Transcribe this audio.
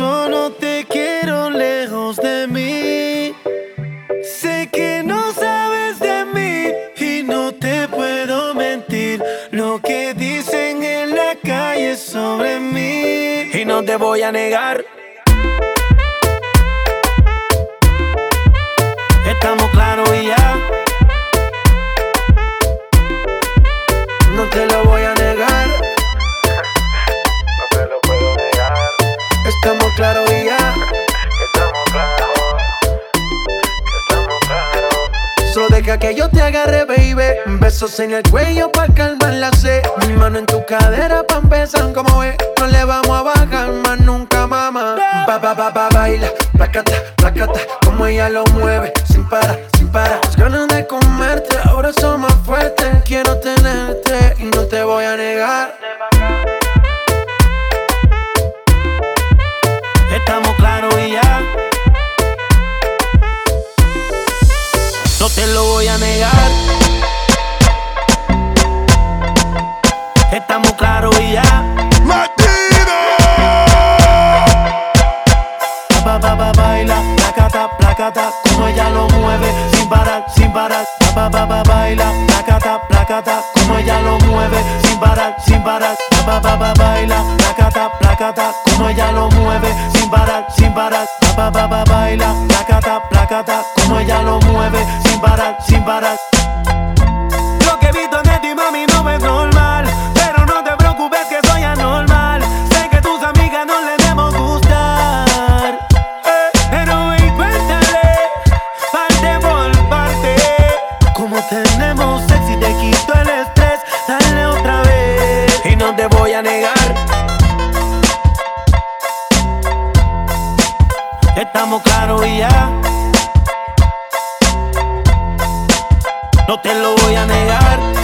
Solo te quiero lejos de mí. Sé que no sabes de mí y no te puedo mentir. Lo que dicen en la calle sobre mí. Y no te voy a negar que yo te agarre, baby. Besos en el cuello pa' calmar la sed. Mi mano en tu cadera pa' empezar como es. No le vamos a bajar más nunca, mamá. Ba, ba, ba, ba, baila. Placata, placata. Como ella lo mueve. Sin parar, sin parar. Las ganas de comerte No te lo voy a negar. Estamos claros y ya. Ba, ba, ba, baila, placata, placata, como ella lo mueve, sin parar, sin parar. Ba, ba, ba, baila, placata, placata, como ella lo mueve, sin parar, sin parar. Ba, ba, ba, baila, placata, placata, como ella lo mueve, sin parar, sin parar. Ba, ba, ba, baila, placata, placata, Lo que he visto de ti, mami, no es normal. Pero no te preocupes que soy anormal. Sé que tus amigas no le debemos gustar. Eh, pero ven, cuéntale, parte por parte. Como tenemos sexy, te quito el estrés. Dale otra vez. Y no te voy a negar. Estamos claros y ya. No te lo voy a negar.